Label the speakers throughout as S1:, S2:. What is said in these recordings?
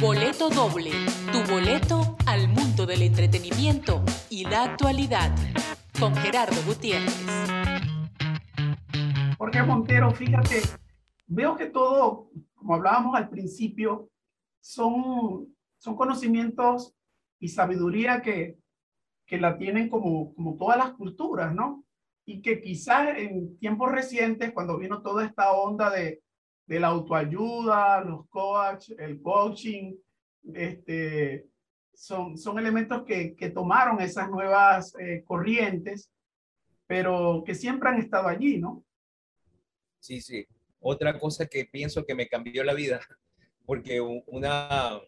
S1: Boleto doble, tu boleto al mundo del entretenimiento y la actualidad. Con Gerardo Gutiérrez.
S2: Jorge Montero, fíjate, veo que todo, como hablábamos al principio, son, son conocimientos y sabiduría que, que la tienen como, como todas las culturas, ¿no? Y que quizás en tiempos recientes, cuando vino toda esta onda de, de la autoayuda, los coach, el coaching, este, son, son elementos que, que tomaron esas nuevas eh, corrientes, pero que siempre han estado allí, ¿no?
S3: Sí, sí. Otra cosa que pienso que me cambió la vida, porque una,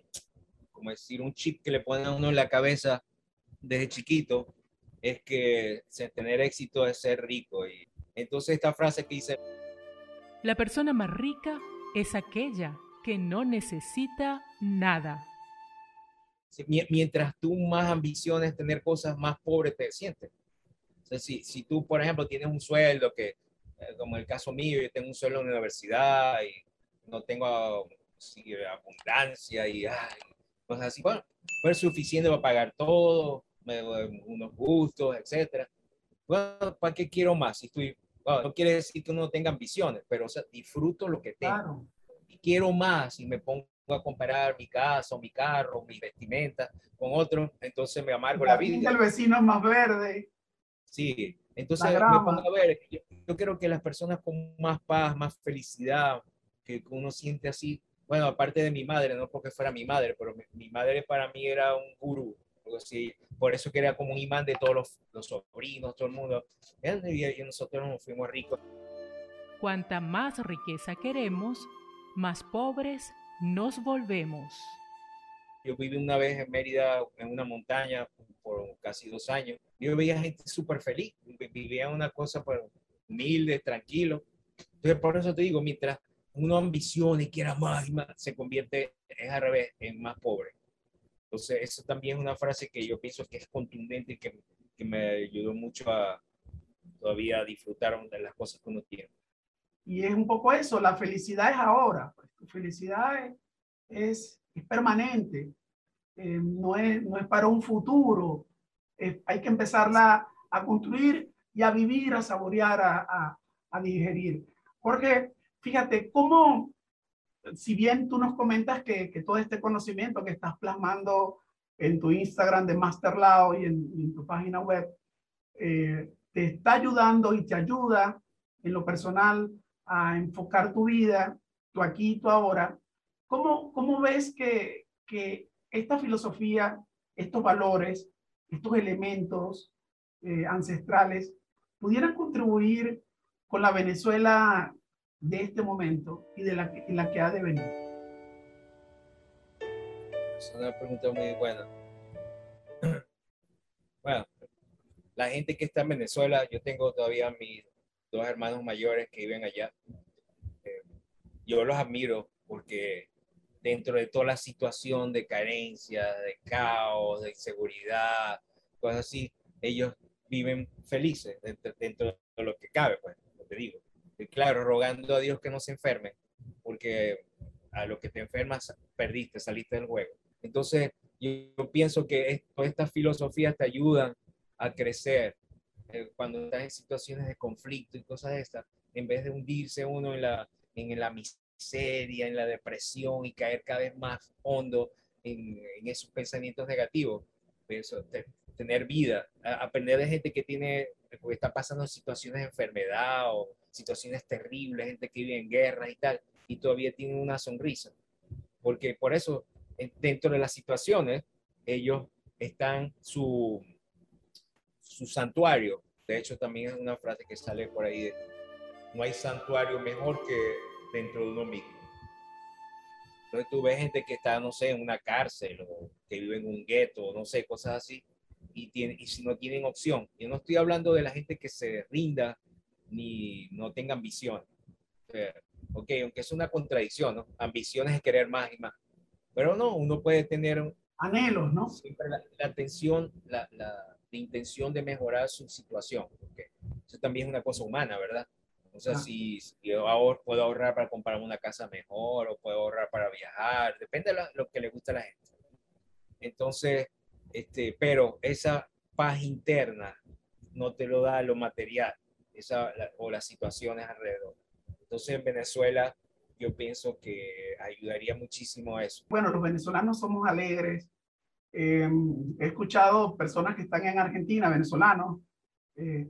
S3: como decir, un chip que le ponen a uno en la cabeza desde chiquito, es que tener éxito es ser rico. Y entonces esta frase que dice,
S1: la persona más rica es aquella que no necesita nada.
S3: Mientras tú más ambiciones tener cosas, más pobre te sientes. si, si tú, por ejemplo, tienes un sueldo que, eh, como el caso mío, yo tengo un sueldo en la universidad y no tengo abundancia y cosas así, bueno, pues es suficiente para pagar todo, unos gustos, etcétera. Bueno, ¿para qué quiero más? Si estoy no quiere decir que uno no tenga ambiciones, pero o sea, disfruto lo que tengo. Y quiero más y me pongo a comparar mi casa, mi carro, mi vestimenta con otros, entonces me amargo la, vida.
S2: El vecino es más verde.
S3: Sí, entonces me pongo a ver, yo, yo, creo que las personas con más paz, más felicidad, que uno siente así, bueno, aparte de mi madre, no porque fuera mi madre, pero mi, mi madre para mí era un gurú, así, por eso que era como un imán de todos los, los sobrinos, todo el mundo. Y nosotros nos fuimos ricos.
S1: Cuanta más riqueza queremos, más pobres nos volvemos.
S3: Yo viví una vez en Mérida, en una montaña, por casi dos años. Yo veía gente súper feliz, vivía una cosa humilde, tranquilo. Entonces, por eso te digo, mientras uno ambiciona y quiera más y más, se convierte, es al revés, en más pobre. Entonces, eso también es una frase que yo pienso que es contundente y que, que me ayudó mucho a todavía disfrutar de las cosas que uno tiene.
S2: Y es un poco eso, la felicidad es ahora, pues, tu felicidad es, es, permanente, eh, no, es, no es para un futuro, hay que empezarla a construir y a vivir, a saborear, a, a, a digerir. Jorge, fíjate, ¿cómo, si bien tú nos comentas que, que, todo este conocimiento que estás plasmando en tu Instagram de Masterlao y en, tu página web, eh, te está ayudando y te ayuda en lo personal a enfocar tu vida, tu aquí y tu ahora, ¿cómo, cómo ves que, que esta filosofía, estos valores, estos elementos eh, ancestrales pudieran contribuir con la Venezuela de este momento y de la, en la que ha de venir?
S3: Es una pregunta muy buena. Bueno, la gente que está en Venezuela, yo tengo todavía mis dos hermanos mayores que viven allá. Eh, yo los admiro porque dentro de toda la situación de carencia, de caos, de inseguridad, cosas así, ellos viven felices dentro, dentro de lo que cabe, pues, claro, rogando a Dios que no se enfermen, porque a lo que te enfermas perdiste, saliste del juego. Entonces, yo, pienso que todas estas filosofías te ayudan a crecer eh, cuando estás en situaciones de conflicto y cosas de estas, en vez de hundirse uno en la, en la miseria, en la depresión y caer cada vez más hondo en, esos pensamientos negativos, eso, tener vida, aprender de gente que tiene, que está pasando situaciones de enfermedad o situaciones terribles, gente que vive en guerras y tal, y todavía tiene una sonrisa. Porque por eso, dentro de las situaciones, ellos están su, su santuario. De hecho, también es una frase que sale por ahí, de, no hay santuario mejor que dentro de uno mismo. Entonces tú ves gente que está, no sé, en una cárcel o que vive en un gueto, no sé, cosas así, y, tiene, y si no tienen opción. Yo no estoy hablando de la gente que se rinda ni no tenga ambición. ok, aunque es una contradicción, ¿no? Ambiciones es querer más y más. Pero no, uno puede tener
S2: anhelos, ¿no?
S3: Siempre la, atención, la, la, intención de mejorar su situación. Okay. Eso también es una cosa humana, ¿verdad? O sea, si, yo ahor, puedo ahorrar para comprar una casa mejor o puedo ahorrar para viajar, depende de lo, que le gusta a la gente. Entonces, este, pero esa paz interna no te lo da lo material esa, o las situaciones alrededor. Entonces, en Venezuela, yo pienso que ayudaría muchísimo a eso.
S2: Bueno, los venezolanos somos alegres. Em, he escuchado personas que están en Argentina, venezolanos, eh,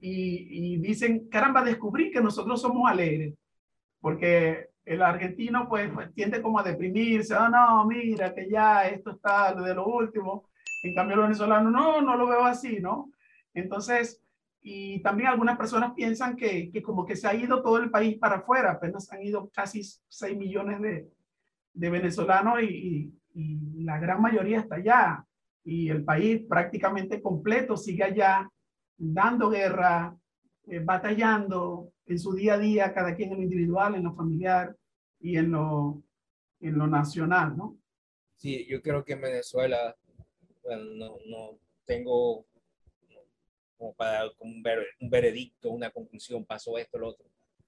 S2: y, dicen, caramba, descubrí que nosotros somos alegres, porque el argentino pues, pues, tiende como a deprimirse, oh no, mira que ya esto está de lo último, en cambio el venezolano no, no lo veo así, ¿no? Entonces, y también algunas personas piensan que, que como que se ha ido todo el país para afuera, apenas han ido casi 6 millones de, de venezolanos y, y la gran mayoría está allá y el país prácticamente completo sigue allá dando guerra, eh, batallando en su día a día, cada quien en lo individual, en lo familiar y en lo, en lo nacional, ¿no?
S3: Sí, yo creo que en Venezuela, bueno, no, no tengo como para un, un veredicto, una conclusión, pasó esto, lo otro,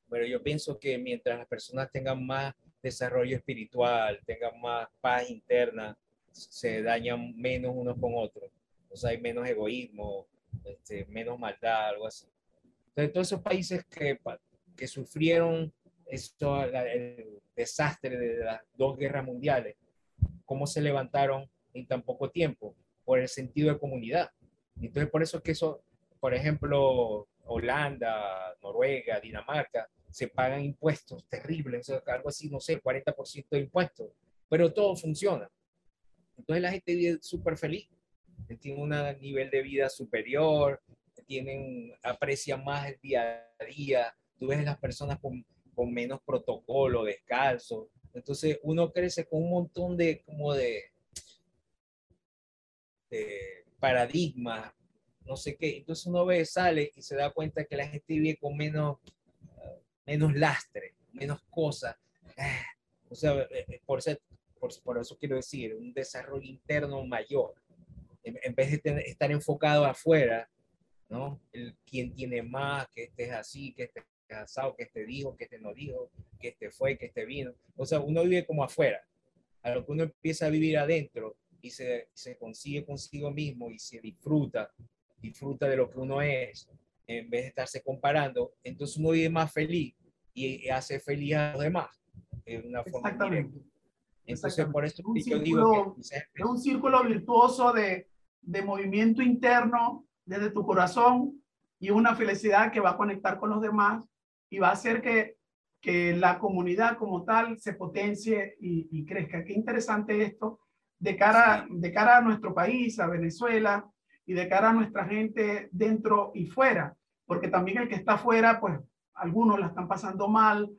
S3: pero yo pienso que mientras las personas tengan más desarrollo espiritual, tengan más paz interna, se dañan menos unos con otros. O sea, hay menos egoísmo, este, menos maldad, algo así. Entonces, todos esos países que, que sufrieron esto, el desastre de las dos guerras mundiales, ¿cómo se levantaron en tan poco tiempo? Por el sentido de comunidad. Entonces, por eso es que eso, por ejemplo, Holanda, Noruega, Dinamarca, se pagan impuestos terribles, algo así, no sé, 40% de impuestos, pero todo funciona. Entonces la gente vive súper feliz tienen un nivel de vida superior, tienen, aprecian más el día a día, tú ves las personas con, con menos protocolo, descalzo, entonces uno crece con un montón de, como de, de paradigmas, no sé qué, entonces uno ve, sale y se da cuenta que la gente vive con menos, menos lastre, menos cosas, o sea, eh, por, ser, por eso quiero decir, un desarrollo interno mayor. En, vez de estar enfocado afuera, ¿no? El, quién tiene más, que este es así, que este es asado, que este dijo, que este no dijo, que este fue, que este vino. O sea, uno vive como afuera. A lo que uno empieza a vivir adentro y se, se consigue consigo mismo y se disfruta, disfruta de lo que uno es, en vez de estarse comparando, entonces uno vive más feliz y hace feliz a los demás. En una forma
S2: Exactamente.
S3: Entonces, por eso
S2: un yo digo que... Es un círculo virtuoso de, de movimiento interno desde tu corazón y una felicidad que va a conectar con los demás y va a hacer que, que la comunidad como tal se potencie y, y, crezca. Qué interesante esto de cara, de cara a nuestro país, a Venezuela y de cara a nuestra gente dentro y fuera, porque también el que está fuera, pues algunos la están pasando mal,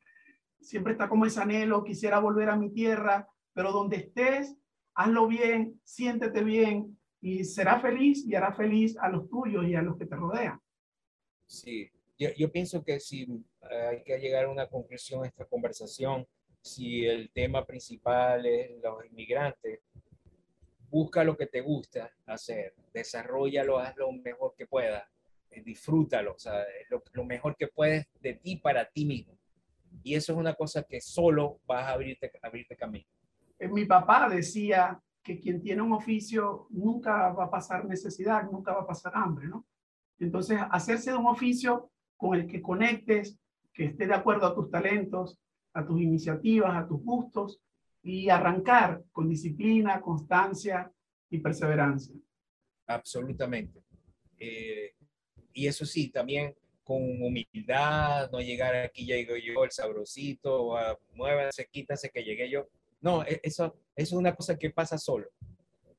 S2: siempre está como ese anhelo, quisiera volver a mi tierra, pero donde estés, hazlo bien, siéntete bien, y será feliz y hará feliz a los tuyos y a los que te rodean.
S3: Sí, yo, yo pienso que si eh, hay que llegar a una conclusión a esta conversación, si el tema principal es los inmigrantes, busca lo que te gusta hacer, desarrollalo, haz lo mejor que puedas, eh, disfrútalo, o sea, lo, lo, mejor que puedes de ti para ti mismo. Y eso es una cosa que solo vas a abrirte, abrirte camino.
S2: Eh, mi papá decía, que quien tiene un oficio nunca va a pasar necesidad, nunca va a pasar hambre, ¿no? Entonces, hacerse de un oficio con el que conectes, que esté de acuerdo a tus talentos, a tus iniciativas, a tus gustos, y arrancar con disciplina, constancia y perseverancia.
S3: Absolutamente. Eh, y eso sí, también con humildad, no llegar aquí, digo yo, el sabrosito, muévanse, quítanse que llegué yo. No, e, eso, es una cosa que pasa solo.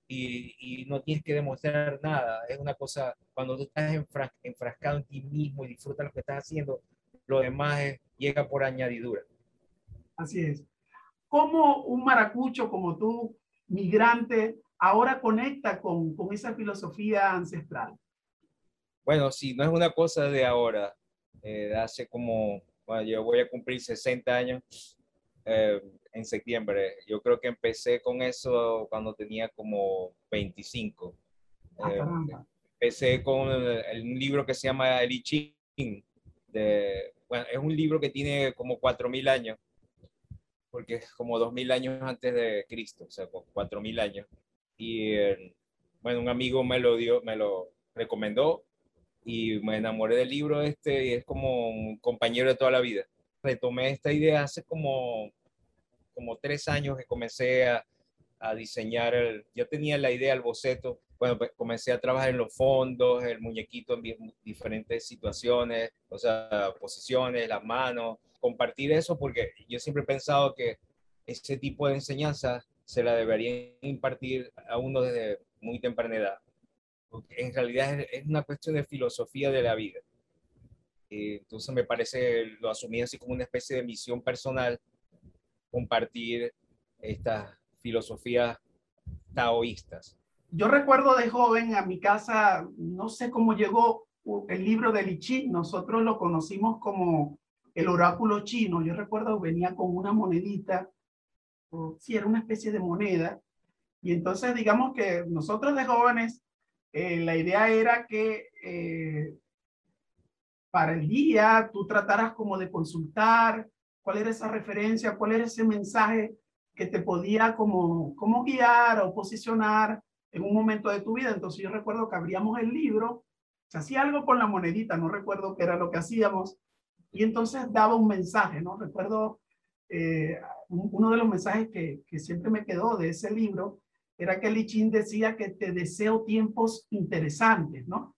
S3: Y, no tienes que demostrar nada. Es una cosa, cuando tú estás enfrascado en ti mismo y disfrutas lo que estás haciendo, lo demás llega por añadidura.
S2: Así es. ¿Cómo un maracucho como tú, migrante, ahora conecta con, con esa filosofía ancestral?
S3: Bueno, sí, no es una cosa de ahora. Eh, hace como, bueno, yo voy a cumplir 60 años. Eh, en septiembre. Yo creo que empecé con eso cuando tenía como 25. Ah, eh, empecé con un libro que se llama El I Ching, de bueno, es un libro que tiene como 4.000 años, porque es como 2.000 años antes de Cristo, o sea, 4.000 años. Y bueno, un amigo me lo dio, me lo recomendó y me enamoré del libro este y es como un compañero de toda la vida. Retomé esta idea hace como, como tres años que comencé a, a diseñar, el, yo tenía la idea, el boceto, bueno, pues comencé a trabajar en los fondos, el muñequito en diferentes situaciones, o sea, posiciones, las manos, compartir eso porque yo siempre he pensado que ese tipo de enseñanza se la debería impartir a uno desde muy temprana edad. Porque en realidad es, una cuestión de filosofía de la vida. Entonces me parece, lo asumí así como una especie de misión personal, compartir estas filosofías taoístas.
S2: Yo recuerdo de joven a mi casa, no sé cómo llegó el libro de Lichi, nosotros lo conocimos como el oráculo chino. Yo recuerdo venía con una monedita, o si era una especie de moneda, y entonces digamos que nosotros de jóvenes, eh, la idea era que eh, para el día tú trataras como de consultar cuál era esa referencia, cuál era ese mensaje que te podía como, como guiar o posicionar en un momento de tu vida. Entonces yo recuerdo que abríamos el libro, se hacía algo con la monedita, no recuerdo qué era lo que hacíamos, y entonces daba un mensaje, ¿no? Recuerdo eh, uno de los mensajes que, que, siempre me quedó de ese libro, era que Lichín decía que te deseo tiempos interesantes, ¿no?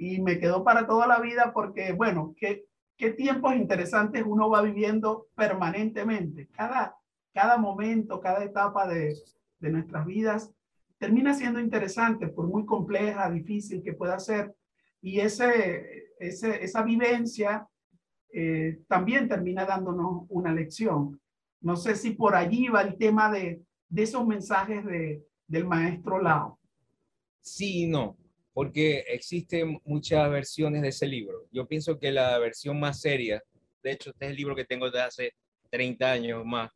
S2: Y me quedó para toda la vida porque, bueno, ¿qué, qué tiempos interesantes uno va viviendo permanentemente? Cada, cada momento, cada etapa de, de nuestras vidas termina siendo interesante, por muy compleja, difícil que pueda ser. Y ese, ese, esa vivencia eh, también termina dándonos una lección. No sé si por allí va el tema de, de esos mensajes de, del maestro Lao.
S3: Sí no, porque existen muchas versiones de ese libro. Yo pienso que la versión más seria, de hecho, este es el libro que tengo de hace 30 años más,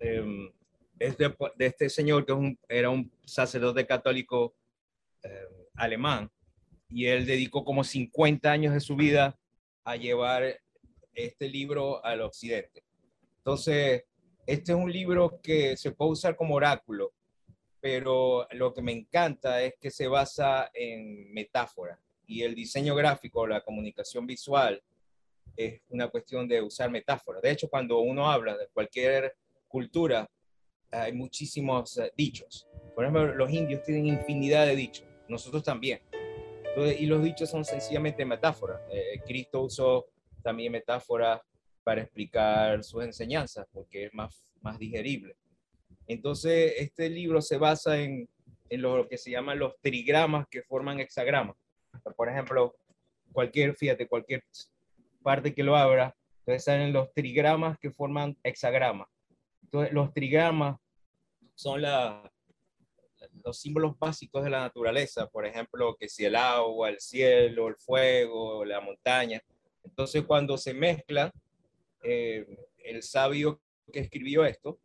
S3: eh, es de, este señor que un, era un sacerdote católico eh, alemán y él dedicó como 50 años de su vida a llevar este libro al occidente. Entonces, este es un libro que se puede usar como oráculo, pero lo que me encanta es que se basa en metáfora y el diseño gráfico, la comunicación visual, es una cuestión de usar metáfora. De hecho, cuando uno habla de cualquier cultura, hay muchísimos eh, dichos. Por ejemplo, los indios tienen infinidad de dichos, nosotros también. y los dichos son sencillamente metáforas. Eh, Cristo usó también metáforas para explicar sus enseñanzas, porque es más, más digerible. Entonces, este libro se basa en, en lo que se llaman los trigramas que forman hexagramas. Por ejemplo, cualquier, fíjate, cualquier parte que lo abra, entonces salen los trigramas que forman hexagramas. Entonces, los trigramas son los símbolos básicos de la naturaleza, por ejemplo, que si el agua, el cielo, el fuego, la montaña. Entonces, cuando se mezclan, eh, el sabio que escribió esto,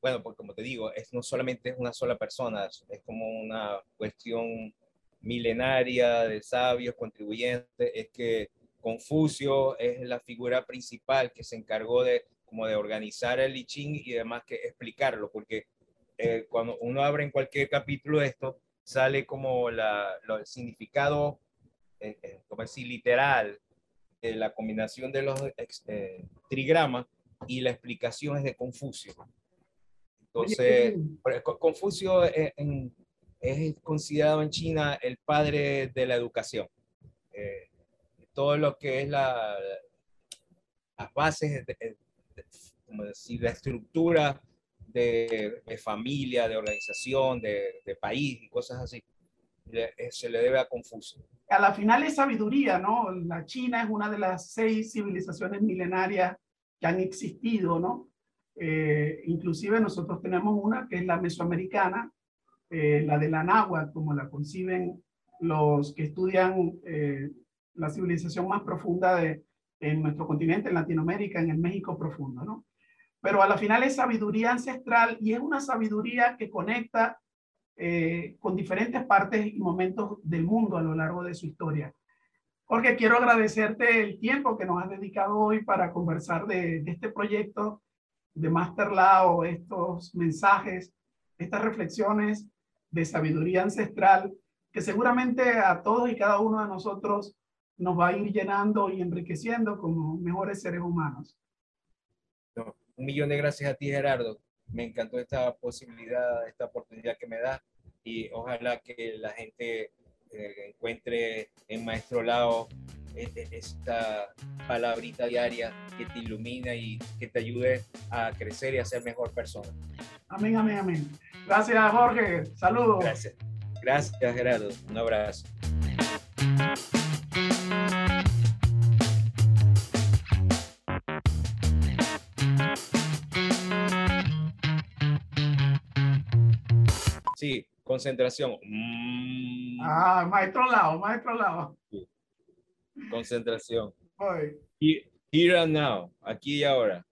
S3: bueno, pues como te digo, es, no solamente es una sola persona, es como una cuestión milenaria de sabios contribuyentes, es que Confucio es la figura principal que se encargó de como de organizar el I Ching y además que explicarlo, porque eh, cuando uno abre en cualquier capítulo esto, sale como la, el significado, eh, eh, como decir, literal, de la combinación de los trigramas y la explicación es de Confucio. Entonces, Confucio es, es, considerado en China el padre de la educación. todo lo que es la, las bases, de, como decir, la estructura de, familia, de organización, de, país y cosas así. Eh, se le debe a Confucio.
S2: A la final es sabiduría, ¿no? La China es una de las seis civilizaciones milenarias que han existido, ¿no? Eh, inclusive nosotros tenemos una que es la mesoamericana, eh, la de la náhuatl, como la conciben los que estudian la civilización más profunda de, en nuestro continente, en Latinoamérica, en el México profundo, ¿no? pero a la final es sabiduría ancestral y es una sabiduría que conecta eh, con diferentes partes y momentos del mundo a lo largo de su historia. Jorge, quiero agradecerte el tiempo que nos has dedicado hoy para conversar de este proyecto de Master Lao, estos mensajes, estas reflexiones de sabiduría ancestral que seguramente a todos y cada uno de nosotros nos va a ir llenando y enriqueciendo como mejores seres humanos.
S3: un millón de gracias a ti, Gerardo. Me encantó esta posibilidad, esta oportunidad que me da y ojalá que la gente eh, encuentre en Maestro Lao esta palabrita diaria que te ilumina y que te ayude a crecer y a ser mejor persona.
S2: Amén, amén, amén. Gracias, Jorge. Saludos.
S3: Gracias. Gracias, Gerardo. Un abrazo. Sí, concentración.
S2: Mm. Ah, maestro lado, maestro lado.
S3: Concentración.
S2: Voy.
S3: Here and now, aquí y ahora.